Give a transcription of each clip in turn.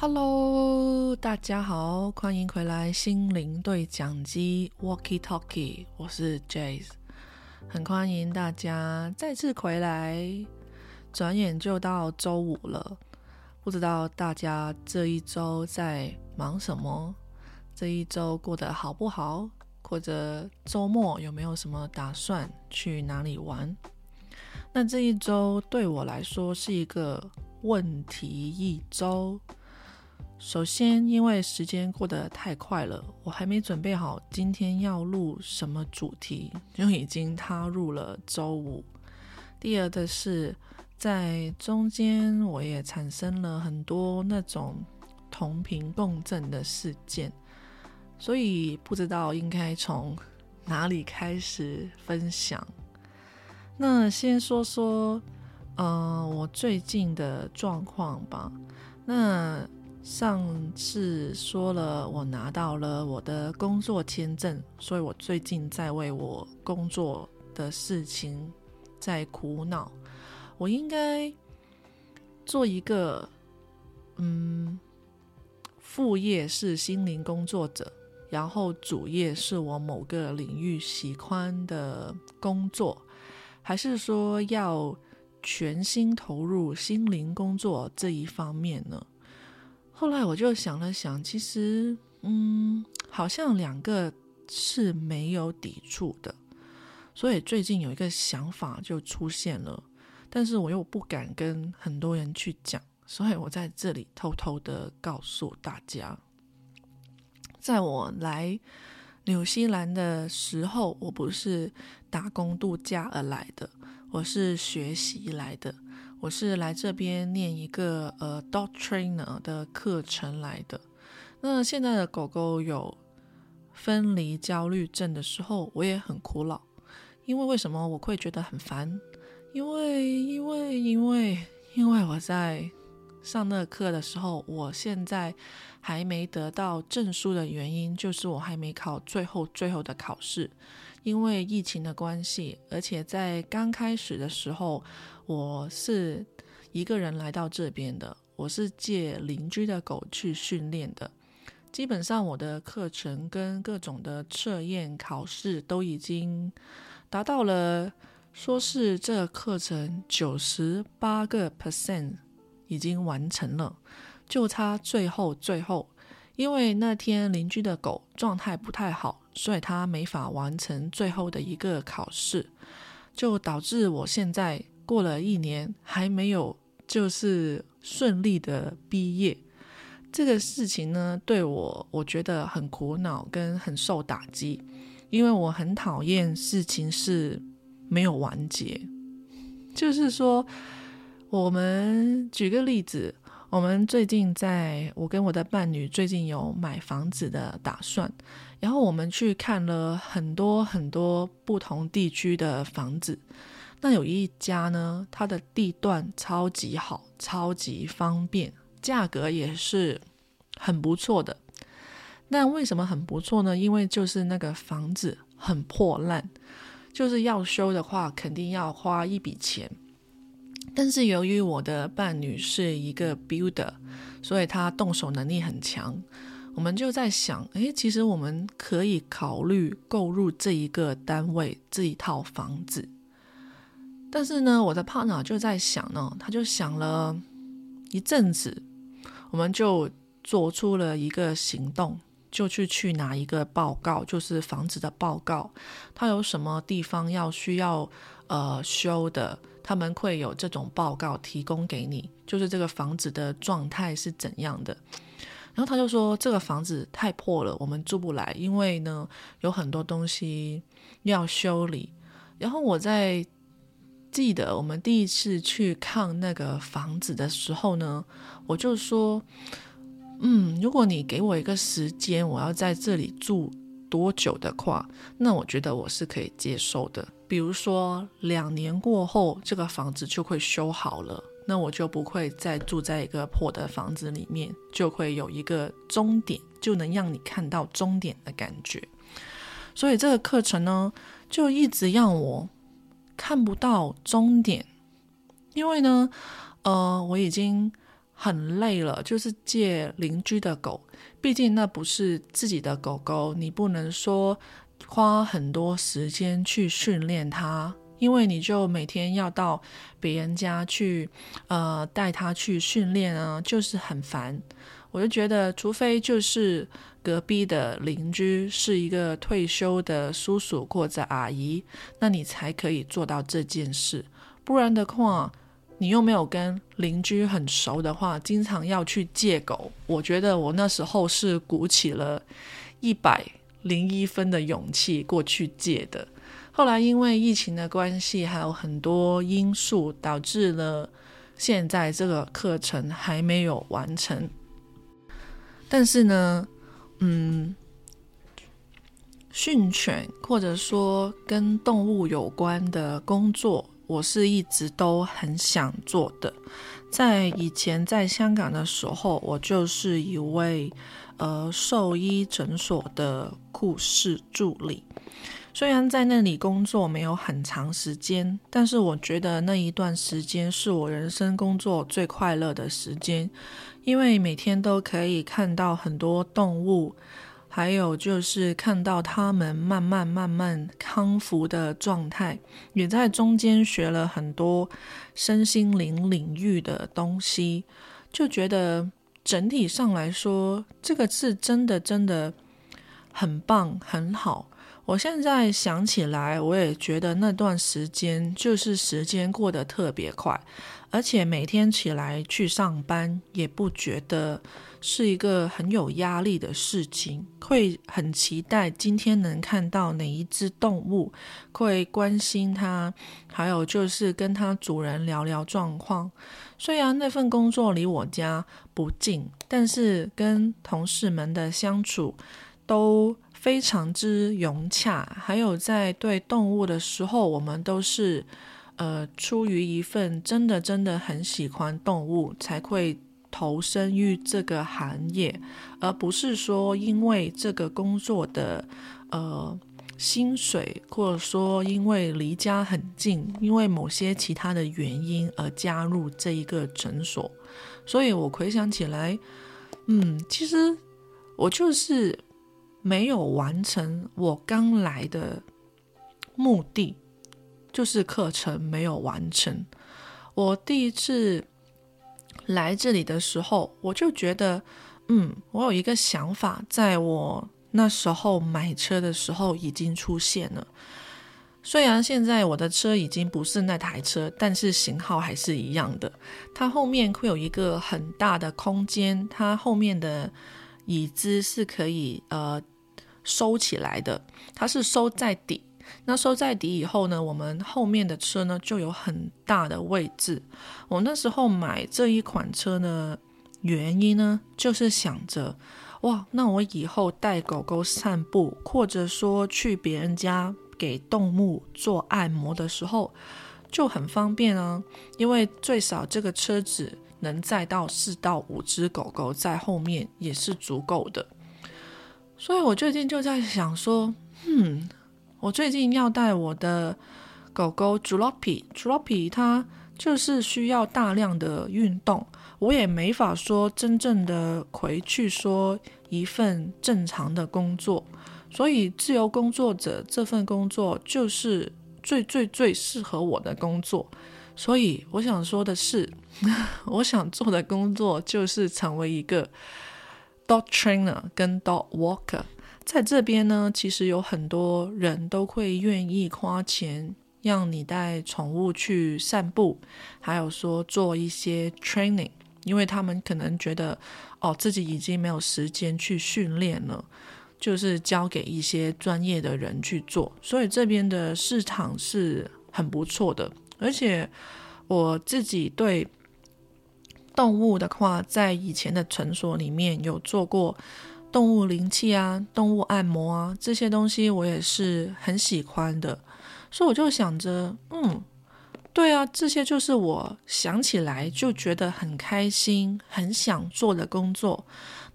Hello，大家好，欢迎回来心灵对讲机 Walkie Talkie，我是 Jace，很欢迎大家再次回来。转眼就到周五了，不知道大家这一周在忙什么？这一周过得好不好？或者周末有没有什么打算去哪里玩？那这一周对我来说是一个问题一周。首先，因为时间过得太快了，我还没准备好今天要录什么主题，就已经踏入了周五。第二的是，在中间我也产生了很多那种同频共振的事件，所以不知道应该从哪里开始分享。那先说说，嗯，我最近的状况吧。那上次说了，我拿到了我的工作签证，所以我最近在为我工作的事情在苦恼。我应该做一个，嗯，副业是心灵工作者，然后主业是我某个领域喜欢的工作，还是说要全心投入心灵工作这一方面呢？后来我就想了想，其实，嗯，好像两个是没有抵触的，所以最近有一个想法就出现了，但是我又不敢跟很多人去讲，所以我在这里偷偷的告诉大家，在我来纽西兰的时候，我不是打工度假而来的，我是学习来的。我是来这边念一个呃 dog trainer 的课程来的。那现在的狗狗有分离焦虑症的时候，我也很苦恼。因为为什么我会觉得很烦？因为因为因为因为我在上那课的时候，我现在还没得到证书的原因，就是我还没考最后最后的考试。因为疫情的关系，而且在刚开始的时候。我是一个人来到这边的，我是借邻居的狗去训练的。基本上我的课程跟各种的测验考试都已经达到了，说是这课程九十八个 percent 已经完成了，就差最后最后，因为那天邻居的狗状态不太好，所以他没法完成最后的一个考试，就导致我现在。过了一年还没有，就是顺利的毕业，这个事情呢，对我我觉得很苦恼跟很受打击，因为我很讨厌事情是没有完结。就是说，我们举个例子，我们最近在我跟我的伴侣最近有买房子的打算，然后我们去看了很多很多不同地区的房子。那有一家呢，它的地段超级好，超级方便，价格也是很不错的。那为什么很不错呢？因为就是那个房子很破烂，就是要修的话，肯定要花一笔钱。但是由于我的伴侣是一个 builder，所以他动手能力很强。我们就在想，诶，其实我们可以考虑购入这一个单位，这一套房子。但是呢，我的 partner 就在想呢，他就想了一阵子，我们就做出了一个行动，就去去拿一个报告，就是房子的报告，它有什么地方要需要呃修的，他们会有这种报告提供给你，就是这个房子的状态是怎样的。然后他就说这个房子太破了，我们住不来，因为呢有很多东西要修理。然后我在。记得我们第一次去看那个房子的时候呢，我就说，嗯，如果你给我一个时间，我要在这里住多久的话，那我觉得我是可以接受的。比如说两年过后，这个房子就会修好了，那我就不会再住在一个破的房子里面，就会有一个终点，就能让你看到终点的感觉。所以这个课程呢，就一直让我。看不到终点，因为呢，呃，我已经很累了，就是借邻居的狗，毕竟那不是自己的狗狗，你不能说花很多时间去训练它，因为你就每天要到别人家去，呃，带它去训练啊，就是很烦。我就觉得，除非就是隔壁的邻居是一个退休的叔叔或者阿姨，那你才可以做到这件事，不然的话。你又没有跟邻居很熟的话，经常要去借狗。我觉得我那时候是鼓起了一百零一分的勇气过去借的。后来因为疫情的关系，还有很多因素，导致了现在这个课程还没有完成。但是呢，嗯，训犬或者说跟动物有关的工作。我是一直都很想做的，在以前在香港的时候，我就是一位呃兽医诊所的护士助理。虽然在那里工作没有很长时间，但是我觉得那一段时间是我人生工作最快乐的时间，因为每天都可以看到很多动物。还有就是看到他们慢慢慢慢康复的状态，也在中间学了很多身心灵领域的东西，就觉得整体上来说，这个是真的真的很棒很好。我现在想起来，我也觉得那段时间就是时间过得特别快，而且每天起来去上班也不觉得。是一个很有压力的事情，会很期待今天能看到哪一只动物，会关心它，还有就是跟它主人聊聊状况。虽然那份工作离我家不近，但是跟同事们的相处都非常之融洽。还有在对动物的时候，我们都是呃出于一份真的真的很喜欢动物才会。投身于这个行业，而不是说因为这个工作的呃薪水，或者说因为离家很近，因为某些其他的原因而加入这一个诊所。所以我回想起来，嗯，其实我就是没有完成我刚来的目的，就是课程没有完成。我第一次。来这里的时候，我就觉得，嗯，我有一个想法，在我那时候买车的时候已经出现了。虽然现在我的车已经不是那台车，但是型号还是一样的。它后面会有一个很大的空间，它后面的椅子是可以呃收起来的，它是收在底。那收在底以后呢，我们后面的车呢就有很大的位置。我那时候买这一款车呢，原因呢就是想着，哇，那我以后带狗狗散步，或者说去别人家给动物做按摩的时候，就很方便啊。因为最少这个车子能载到四到五只狗狗在后面也是足够的。所以我最近就在想说，嗯。我最近要带我的狗狗 j u l o p i j u l o p i 它就是需要大量的运动，我也没法说真正的回去说一份正常的工作，所以自由工作者这份工作就是最最最适合我的工作，所以我想说的是，我想做的工作就是成为一个 dog trainer 跟 dog walker。在这边呢，其实有很多人都会愿意花钱让你带宠物去散步，还有说做一些 training，因为他们可能觉得哦自己已经没有时间去训练了，就是交给一些专业的人去做，所以这边的市场是很不错的。而且我自己对动物的话，在以前的诊所里面有做过。动物灵气啊，动物按摩啊，这些东西我也是很喜欢的，所以我就想着，嗯，对啊，这些就是我想起来就觉得很开心、很想做的工作。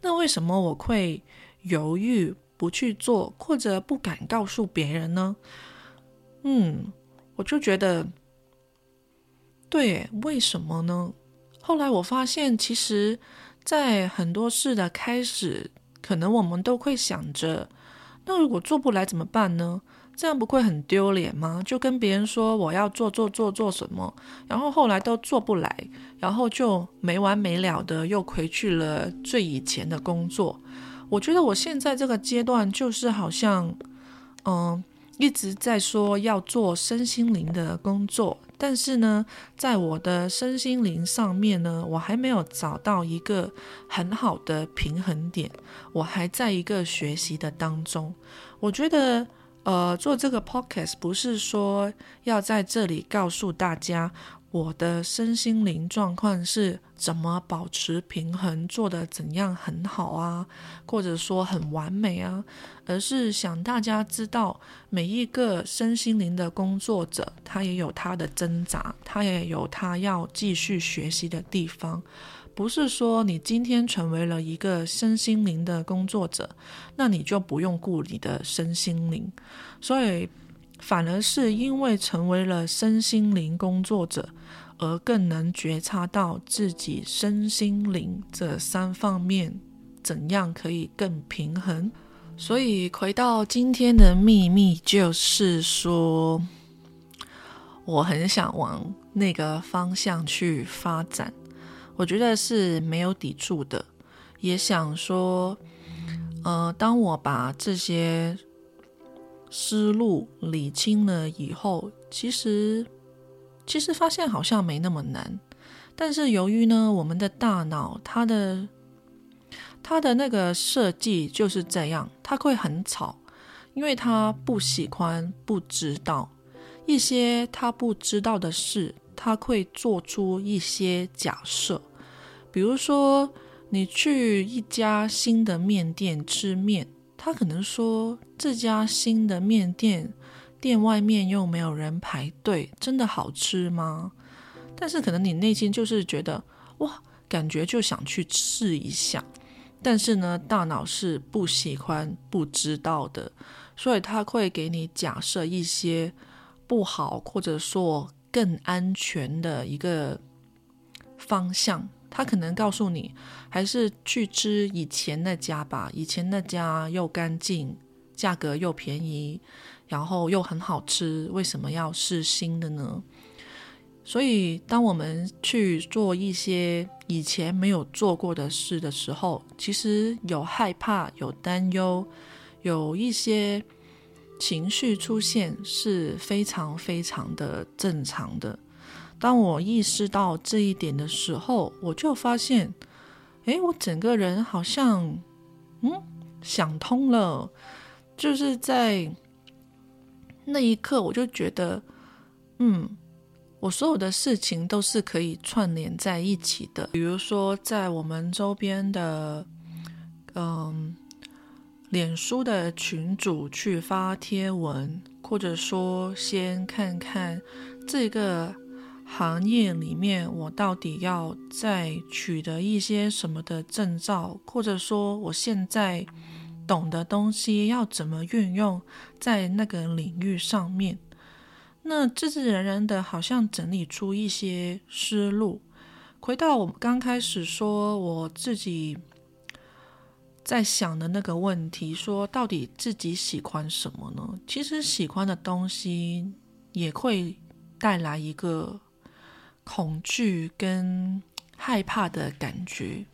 那为什么我会犹豫不去做，或者不敢告诉别人呢？嗯，我就觉得，对，为什么呢？后来我发现，其实，在很多事的开始，可能我们都会想着，那如果做不来怎么办呢？这样不会很丢脸吗？就跟别人说我要做做做做什么，然后后来都做不来，然后就没完没了的又回去了最以前的工作。我觉得我现在这个阶段就是好像，嗯，一直在说要做身心灵的工作，但是呢，在我的身心灵上面呢，我还没有找到一个很好的平衡点，我还在一个学习的当中。我觉得。呃，做这个 podcast 不是说要在这里告诉大家我的身心灵状况是怎么保持平衡，做的怎样很好啊，或者说很完美啊，而是想大家知道，每一个身心灵的工作者，他也有他的挣扎，他也有他要继续学习的地方。不是说你今天成为了一个身心灵的工作者，那你就不用顾你的身心灵，所以反而是因为成为了身心灵工作者，而更能觉察到自己身心灵这三方面怎样可以更平衡。所以回到今天的秘密，就是说，我很想往那个方向去发展。我觉得是没有抵触的，也想说，呃，当我把这些思路理清了以后，其实其实发现好像没那么难。但是由于呢，我们的大脑它的它的那个设计就是这样，它会很吵，因为它不喜欢不知道一些他不知道的事。他会做出一些假设，比如说你去一家新的面店吃面，他可能说这家新的面店店外面又没有人排队，真的好吃吗？但是可能你内心就是觉得哇，感觉就想去试一下，但是呢，大脑是不喜欢不知道的，所以他会给你假设一些不好，或者说。更安全的一个方向，他可能告诉你，还是去吃以前那家吧。以前那家又干净，价格又便宜，然后又很好吃。为什么要试新的呢？所以，当我们去做一些以前没有做过的事的时候，其实有害怕、有担忧，有一些。情绪出现是非常非常的正常的。当我意识到这一点的时候，我就发现，哎，我整个人好像，嗯，想通了。就是在那一刻，我就觉得，嗯，我所有的事情都是可以串联在一起的。比如说，在我们周边的，嗯。脸书的群主去发贴文，或者说先看看这个行业里面我到底要再取得一些什么的证照，或者说我现在懂的东西要怎么运用在那个领域上面。那自自然然的，好像整理出一些思路。回到我刚开始说我自己。在想的那个问题，说到底自己喜欢什么呢？其实喜欢的东西也会带来一个恐惧跟害怕的感觉。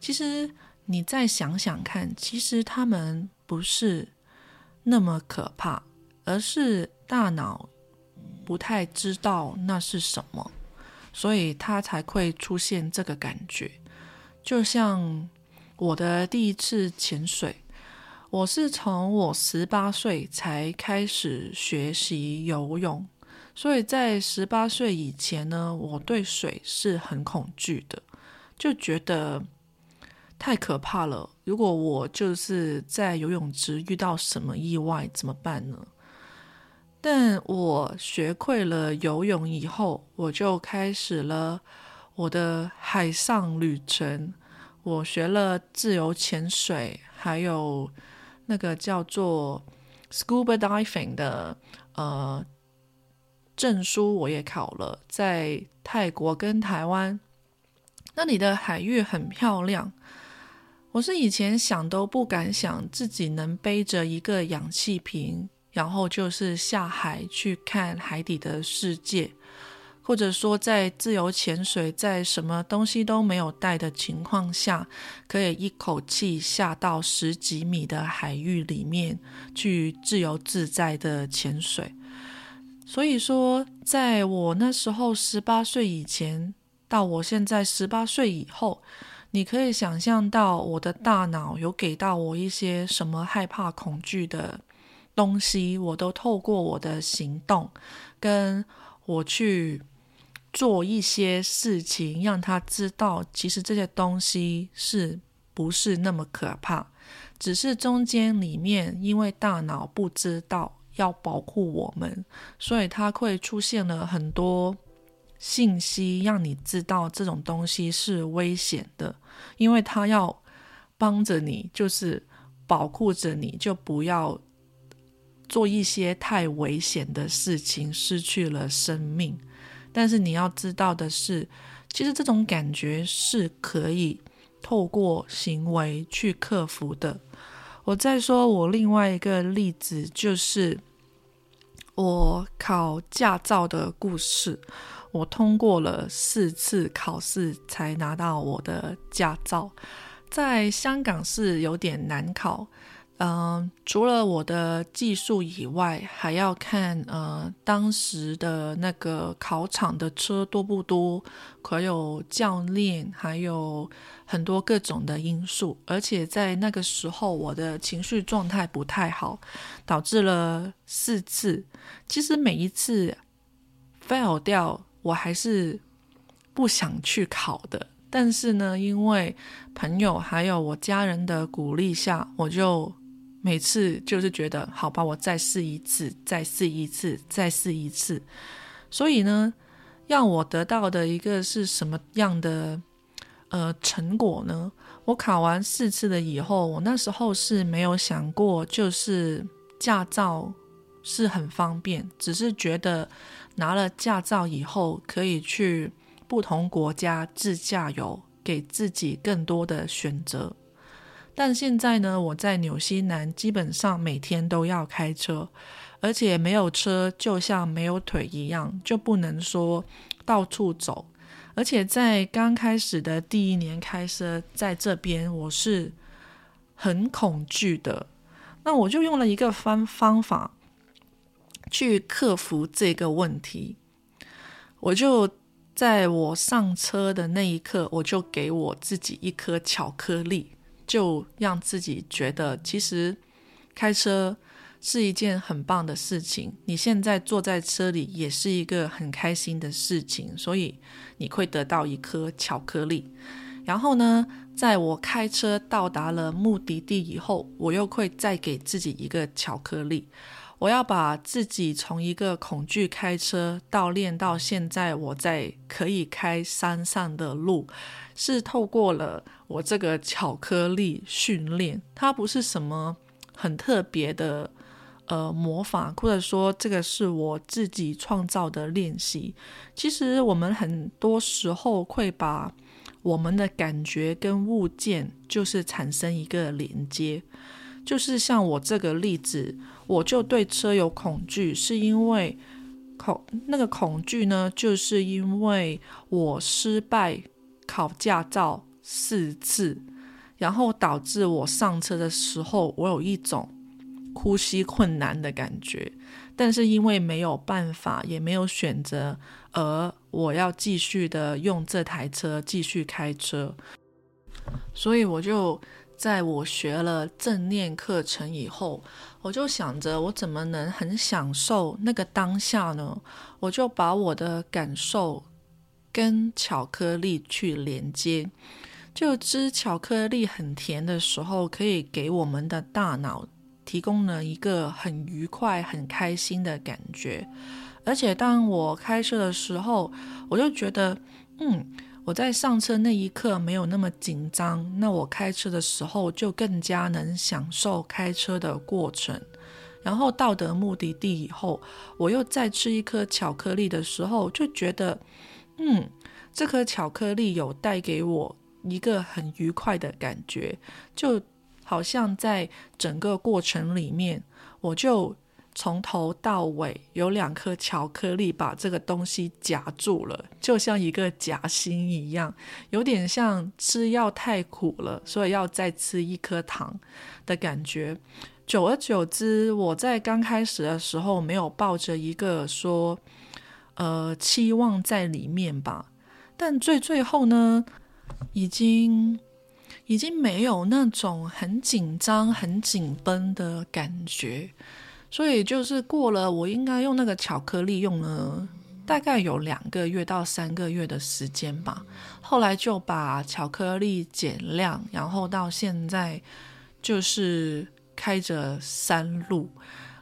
其实你再想想看，其实他们不是那么可怕，而是大脑不太知道那是什么，所以他才会出现这个感觉，就像。我的第一次潜水，我是从我十八岁才开始学习游泳，所以在十八岁以前呢，我对水是很恐惧的，就觉得太可怕了。如果我就是在游泳池遇到什么意外怎么办呢？但我学会了游泳以后，我就开始了我的海上旅程。我学了自由潜水，还有那个叫做 scuba diving 的呃证书，我也考了。在泰国跟台湾那里的海域很漂亮。我是以前想都不敢想自己能背着一个氧气瓶，然后就是下海去看海底的世界，或者说在自由潜水，在什么东西都没有带的情况下，可以一口气下到十几米的海域里面去自由自在的潜水。所以说，在我那时候十八岁以前，到我现在十八岁以后。你可以想象到我的大脑有给到我一些什么害怕、恐惧的东西，我都透过我的行动，跟我去做一些事情，让他知道，其实这些东西是不是那么可怕，只是中间里面因为大脑不知道要保护我们，所以它会出现了很多。信息让你知道这种东西是危险的，因为他要帮着你，就是保护着你，就不要做一些太危险的事情，失去了生命。但是你要知道的是，其实这种感觉是可以透过行为去克服的。我再说我另外一个例子，就是我考驾照的故事。我通过了四次考试才拿到我的驾照，在香港是有点难考。嗯，除了我的技术以外，还要看呃当时的那个考场的车多不多，还有教练，还有很多各种的因素。而且在那个时候，我的情绪状态不太好，导致了四次。其实每一次 fail 掉。我还是不想去考的，但是呢，因为朋友还有我家人的鼓励下，我就每次就是觉得好吧，我再试一次，再试一次，再试一次。所以呢，让我得到的一个是什么样的呃成果呢？我考完四次了以后，我那时候是没有想过，就是驾照是很方便，只是觉得。拿了驾照以后，可以去不同国家自驾游，给自己更多的选择。但现在呢，我在纽西兰基本上每天都要开车，而且没有车就像没有腿一样，就不能说到处走。而且在刚开始的第一年开车在这边，我是很恐惧的。那我就用了一个方方法。去克服这个问题，我就在我上车的那一刻，我就给我自己一颗巧克力，就让自己觉得其实开车是一件很棒的事情。你现在坐在车里也是一个很开心的事情，所以你会得到一颗巧克力。然后呢，在我开车到达了目的地以后，我又会再给自己一个巧克力。我要把自己从一个恐惧开车到练到现在，我在可以开山上的路，是透过了我这个巧克力训练。它不是什么很特别的呃魔法，或者说这个是我自己创造的练习。其实我们很多时候会把我们的感觉跟物件就是产生一个连接。就是像我这个例子，我就对车有恐惧，是因为恐那个恐惧呢，就是因为我失败考驾照四次，然后导致我上车的时候，我有一种呼吸困难的感觉。但是因为没有办法，也没有选择，而我要继续的用这台车继续开车，所以我就。在我学了正念课程以后，我就想着我怎么能很享受那个当下呢？我就把我的感受跟巧克力去连接，就吃巧克力很甜的时候，可以给我们的大脑提供了一个很愉快、很开心的感觉。而且当我开车的时候，我就觉得，嗯。我在上车那一刻没有那么紧张，那我开车的时候就更加能享受开车的过程。然后到达目的地以后，我又再吃一颗巧克力的时候，就觉得，嗯，这颗巧克力有带给我一个很愉快的感觉，就好像在整个过程里面，我就。从头到尾有两颗巧克力把这个东西夹住了，就像一个夹心一样，有点像吃药太苦了，所以要再吃一颗糖的感觉。久而久之，我在刚开始的时候没有抱着一个说，呃，期望在里面吧，但最最后呢，已经已经没有那种很紧张、很紧绷的感觉。所以就是过了，我应该用那个巧克力用了大概有两个月到三个月的时间吧。后来就把巧克力减量，然后到现在就是开着山路。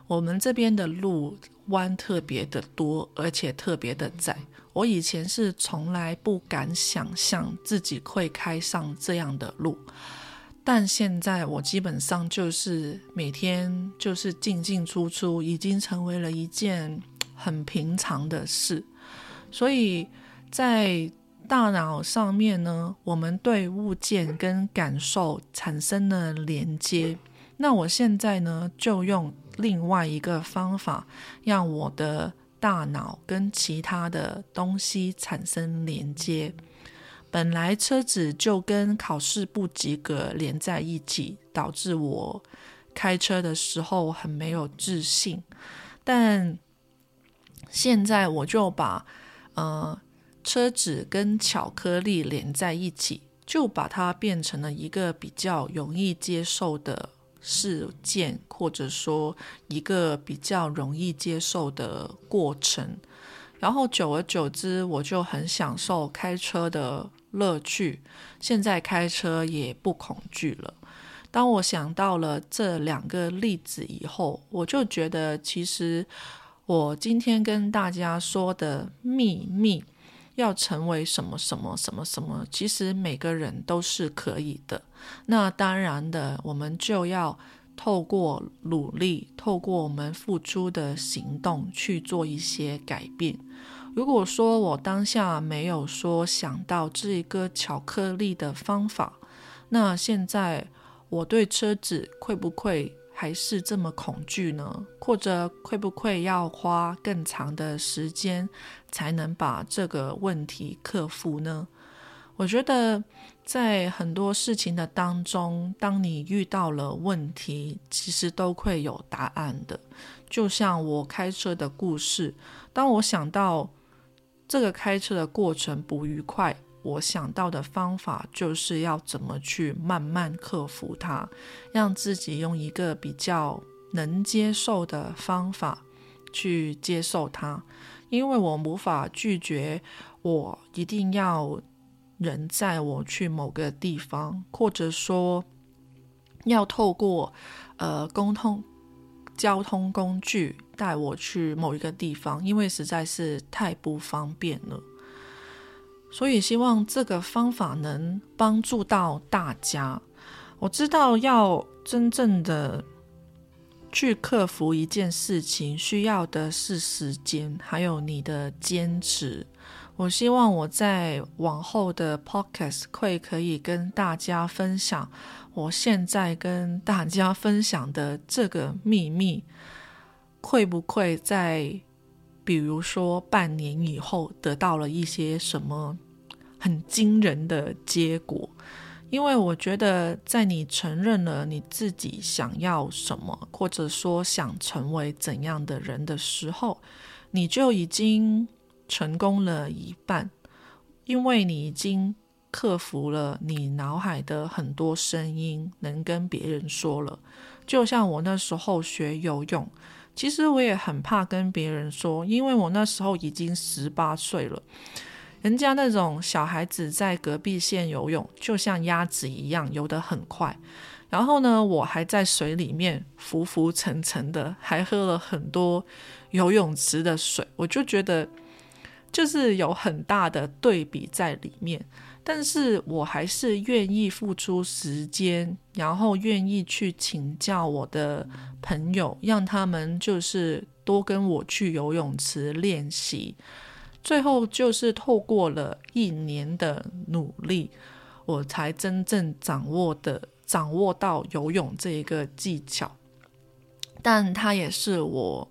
我们这边的路弯特别的多，而且特别的窄。我以前是从来不敢想象自己会开上这样的路。但现在我基本上就是每天就是进进出出，已经成为了一件很平常的事。所以在大脑上面呢，我们对物件跟感受产生了连接。那我现在呢，就用另外一个方法，让我的大脑跟其他的东西产生连接。本来车子就跟考试不及格连在一起，导致我开车的时候很没有自信。但现在我就把呃车子跟巧克力连在一起，就把它变成了一个比较容易接受的事件，或者说一个比较容易接受的过程。然后久而久之，我就很享受开车的。乐趣，现在开车也不恐惧了。当我想到了这两个例子以后，我就觉得，其实我今天跟大家说的秘密，要成为什么什么什么什么，其实每个人都是可以的。那当然的，我们就要透过努力，透过我们付出的行动去做一些改变。如果说我当下没有说想到这一个巧克力的方法，那现在我对车子会不会还是这么恐惧呢？或者会不会要花更长的时间才能把这个问题克服呢？我觉得在很多事情的当中，当你遇到了问题，其实都会有答案的。就像我开车的故事，当我想到。这个开车的过程不愉快，我想到的方法就是要怎么去慢慢克服它，让自己用一个比较能接受的方法去接受它。因为我无法拒绝，我一定要人载我去某个地方，或者说要透过呃沟通。交通工具带我去某一个地方，因为实在是太不方便了，所以希望这个方法能帮助到大家。我知道要真正的去克服一件事情，需要的是时间，还有你的坚持。我希望我在往后的 podcast 会可以跟大家分享。我现在跟大家分享的这个秘密，会不会在比如说半年以后得到了一些什么很惊人的结果？因为我觉得，在你承认了你自己想要什么，或者说想成为怎样的人的时候，你就已经成功了一半，因为你已经。克服了你脑海的很多声音，能跟别人说了。就像我那时候学游泳，其实我也很怕跟别人说，因为我那时候已经十八岁了。人家那种小孩子在隔壁县游泳，就像鸭子一样游得很快。然后呢，我还在水里面浮浮沉沉的，还喝了很多游泳池的水，我就觉得就是有很大的对比在里面。但是我还是愿意付出时间，然后愿意去请教我的朋友，让他们就是多跟我去游泳池练习，最后就是透过了一年的努力，我才真正掌握的掌握到游泳这一个技巧。但它也是我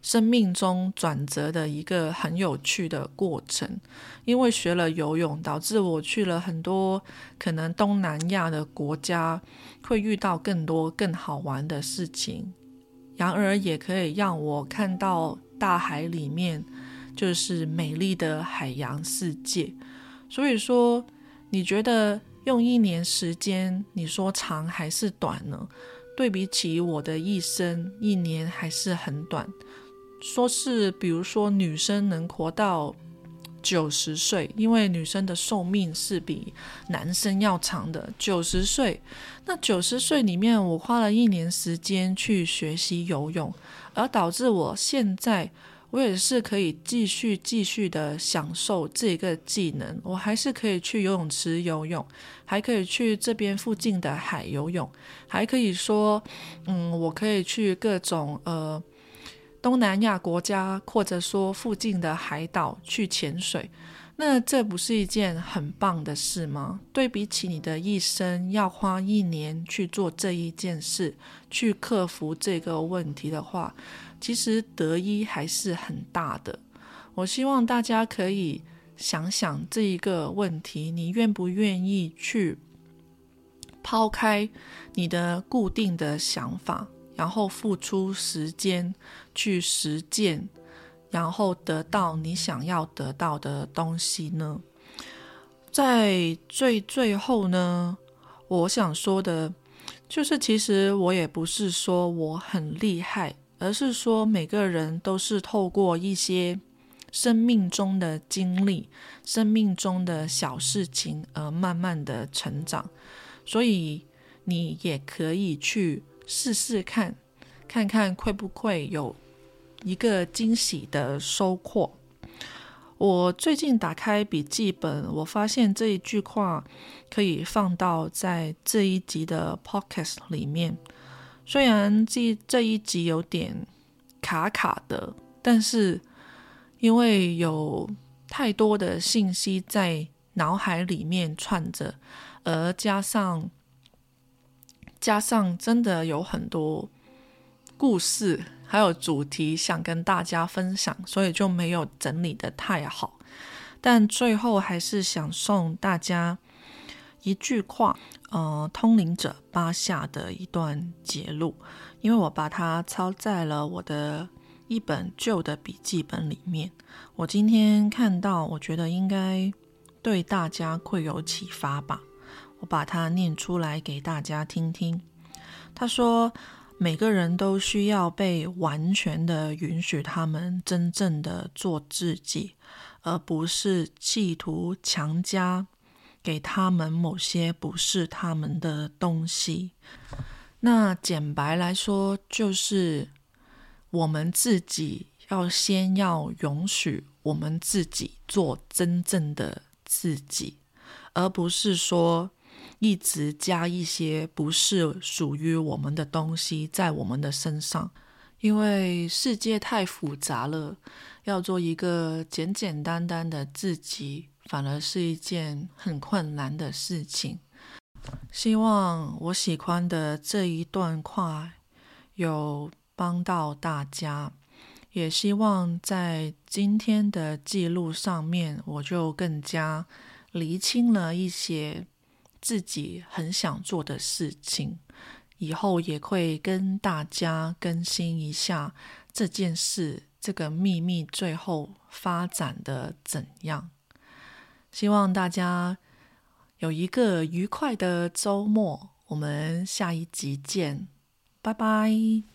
生命中转折的一个很有趣的过程，因为学了游泳，导致我去了很多可能东南亚的国家，会遇到更多更好玩的事情，然而也可以让我看到大海里面。就是美丽的海洋世界，所以说，你觉得用一年时间，你说长还是短呢？对比起我的一生，一年还是很短。说是，比如说女生能活到九十岁，因为女生的寿命是比男生要长的，九十岁。那九十岁里面，我花了一年时间去学习游泳，而导致我现在。我也是可以继续继续的享受这个技能，我还是可以去游泳池游泳，还可以去这边附近的海游泳，还可以说，嗯，我可以去各种呃东南亚国家，或者说附近的海岛去潜水。那这不是一件很棒的事吗？对比起你的一生要花一年去做这一件事，去克服这个问题的话。其实得一还是很大的。我希望大家可以想想这一个问题：你愿不愿意去抛开你的固定的想法，然后付出时间去实践，然后得到你想要得到的东西呢？在最最后呢，我想说的，就是其实我也不是说我很厉害。而是说，每个人都是透过一些生命中的经历、生命中的小事情而慢慢的成长，所以你也可以去试试看，看看会不会有一个惊喜的收获。我最近打开笔记本，我发现这一句话可以放到在这一集的 podcast 里面。虽然这这一集有点卡卡的，但是因为有太多的信息在脑海里面串着，而加上加上真的有很多故事还有主题想跟大家分享，所以就没有整理的太好。但最后还是想送大家一句话。呃，通灵者巴夏的一段节录，因为我把它抄在了我的一本旧的笔记本里面。我今天看到，我觉得应该对大家会有启发吧。我把它念出来给大家听听。他说：“每个人都需要被完全的允许，他们真正的做自己，而不是企图强加。”给他们某些不是他们的东西，那简白来说，就是我们自己要先要允许我们自己做真正的自己，而不是说一直加一些不是属于我们的东西在我们的身上，因为世界太复杂了，要做一个简简单单的自己。反而是一件很困难的事情。希望我喜欢的这一段话有帮到大家，也希望在今天的记录上面，我就更加厘清了一些自己很想做的事情。以后也会跟大家更新一下这件事，这个秘密最后发展的怎样。希望大家有一个愉快的周末，我们下一集见，拜拜。